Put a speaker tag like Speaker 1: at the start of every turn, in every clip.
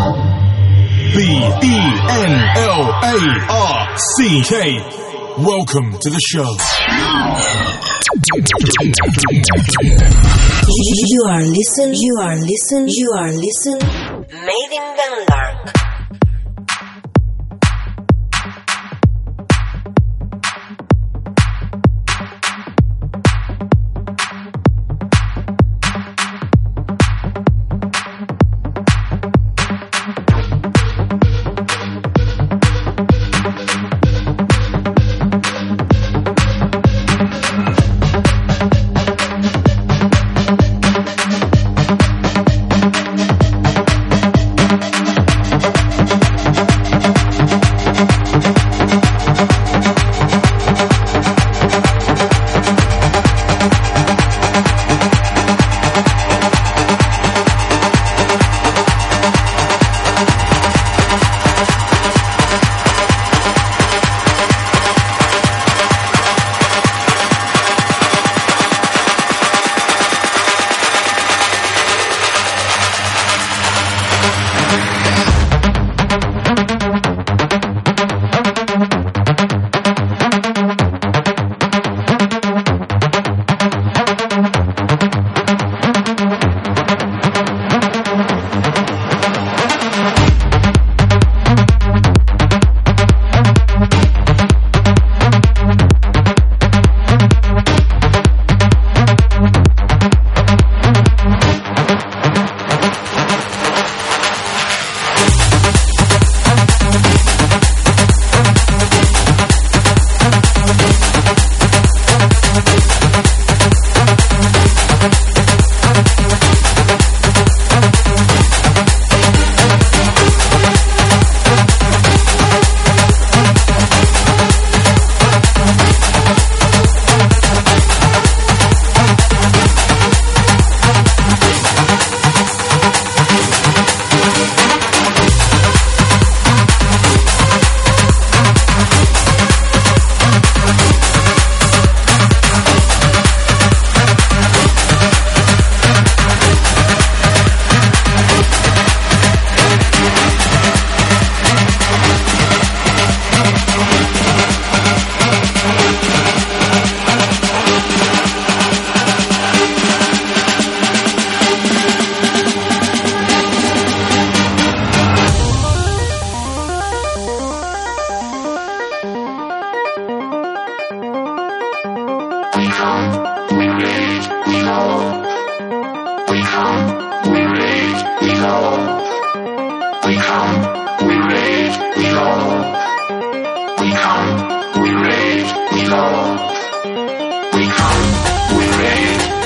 Speaker 1: B E N L A R C K. Welcome to the show.
Speaker 2: You are listening. you are listening. you are listening. Made in Denmark.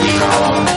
Speaker 3: Thank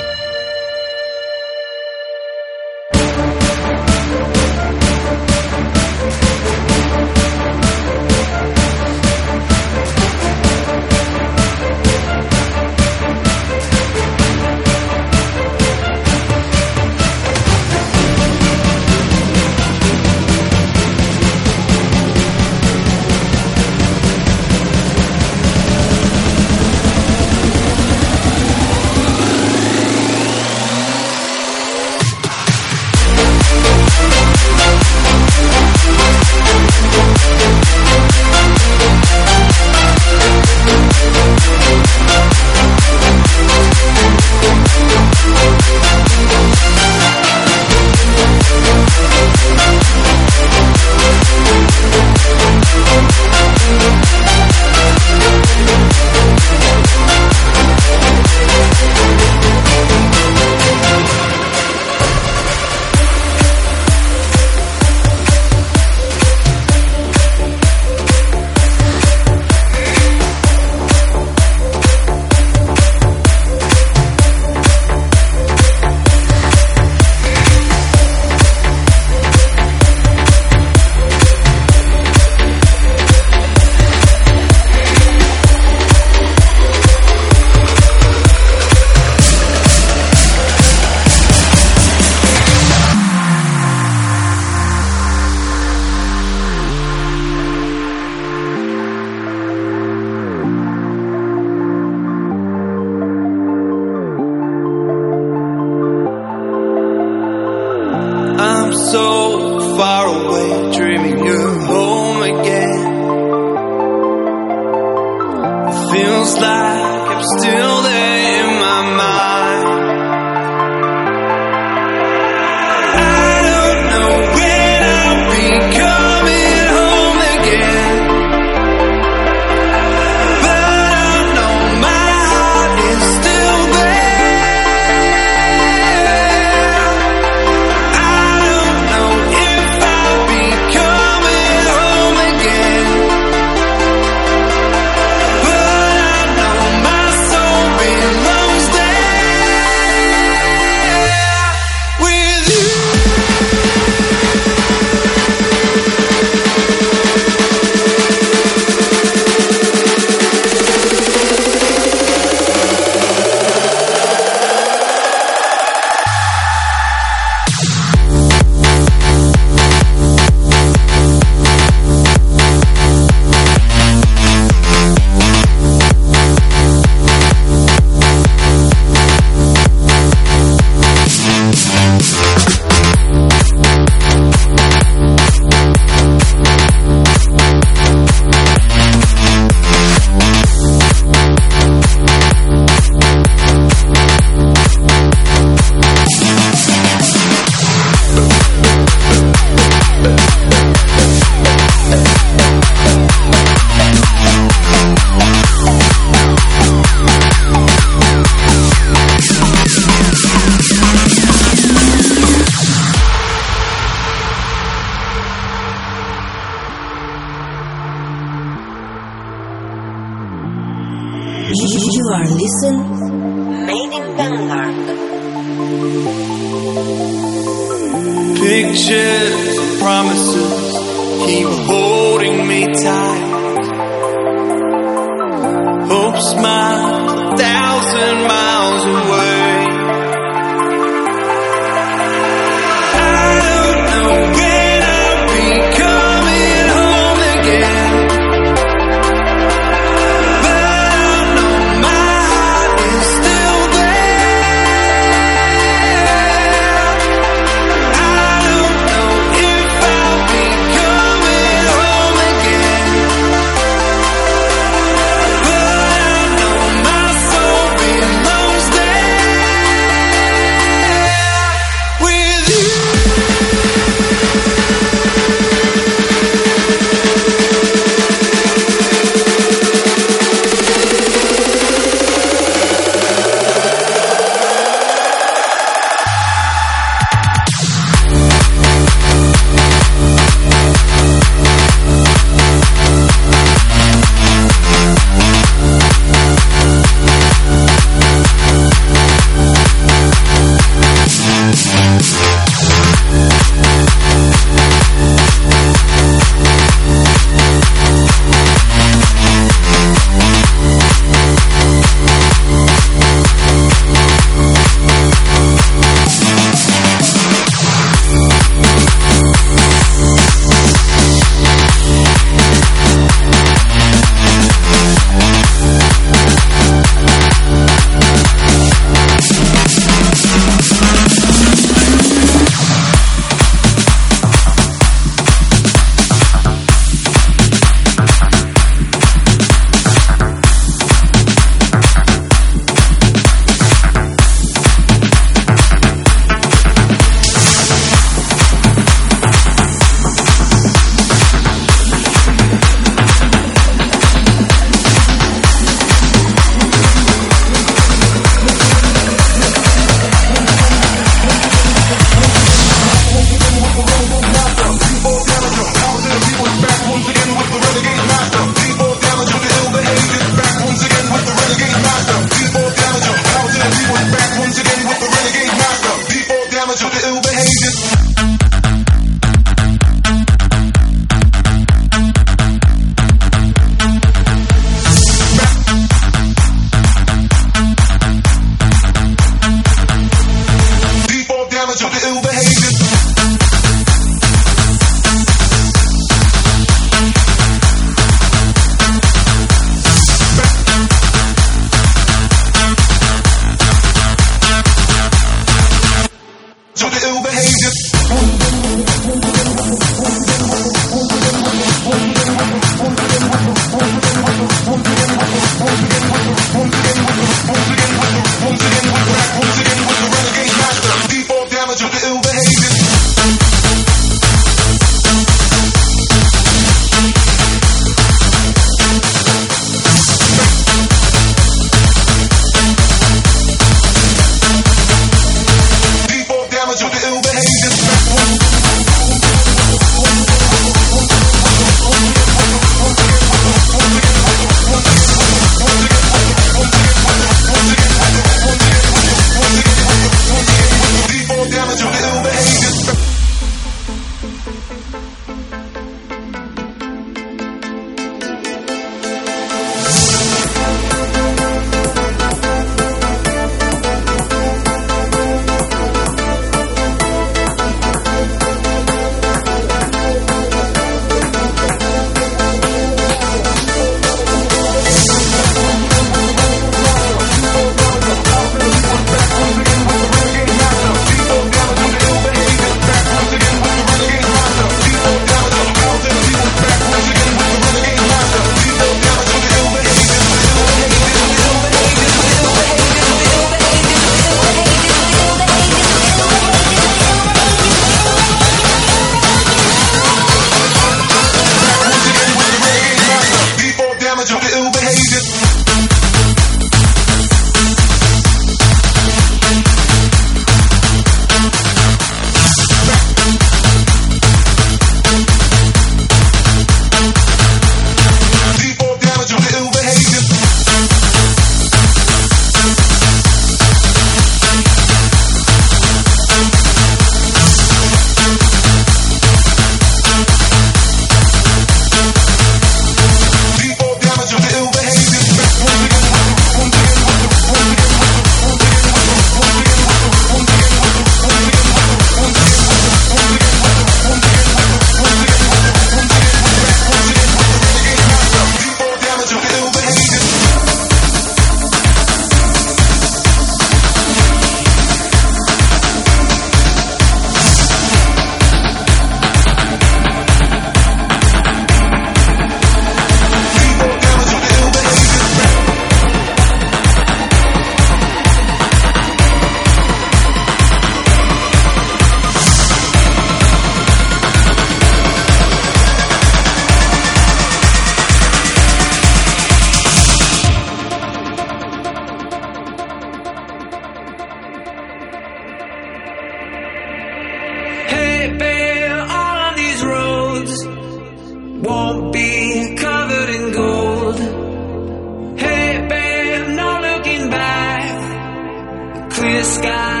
Speaker 4: the sky.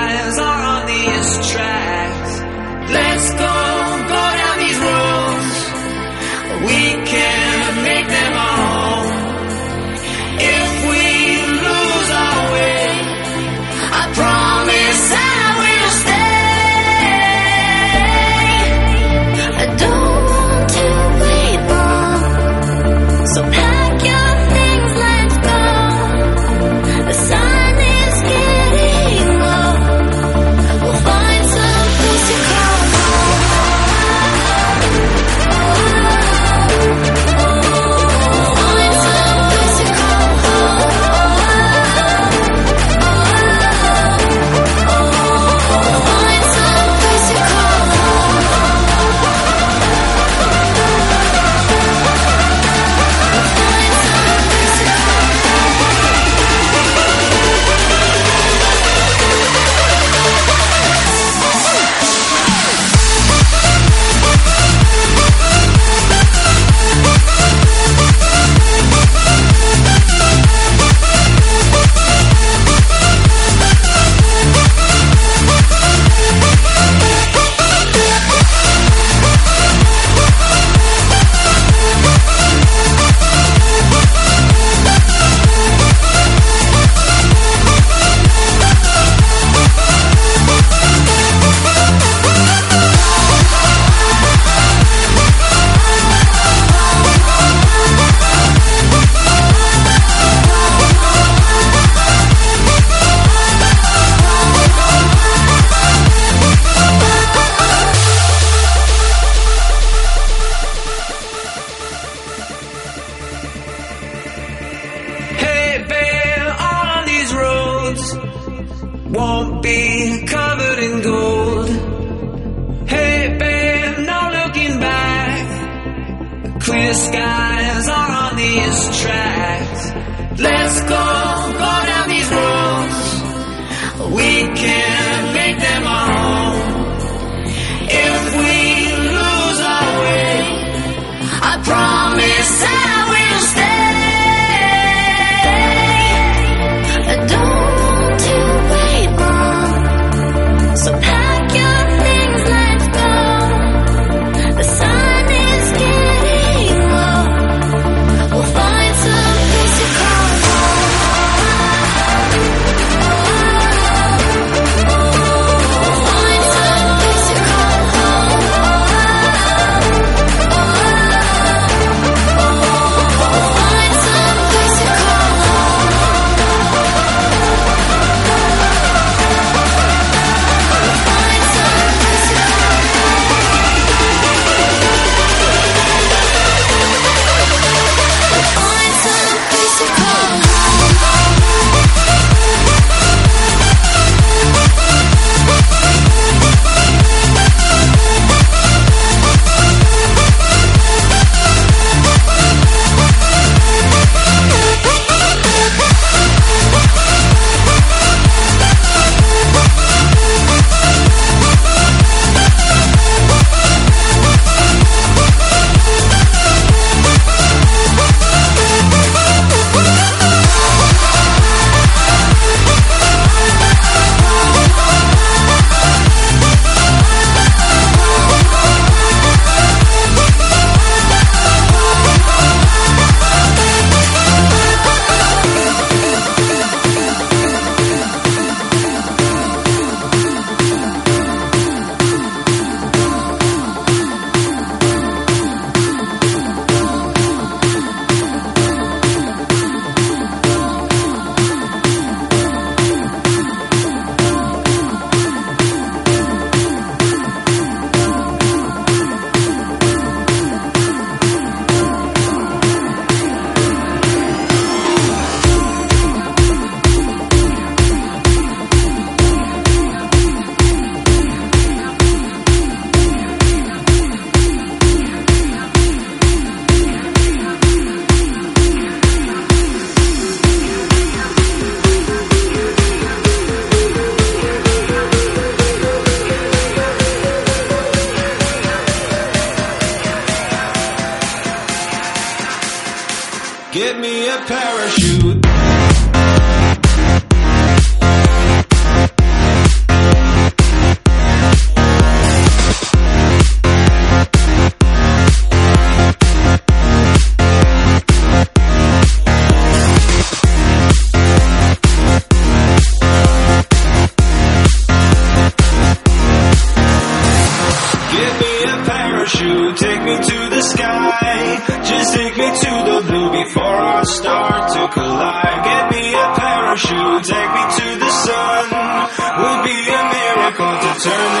Speaker 4: Turn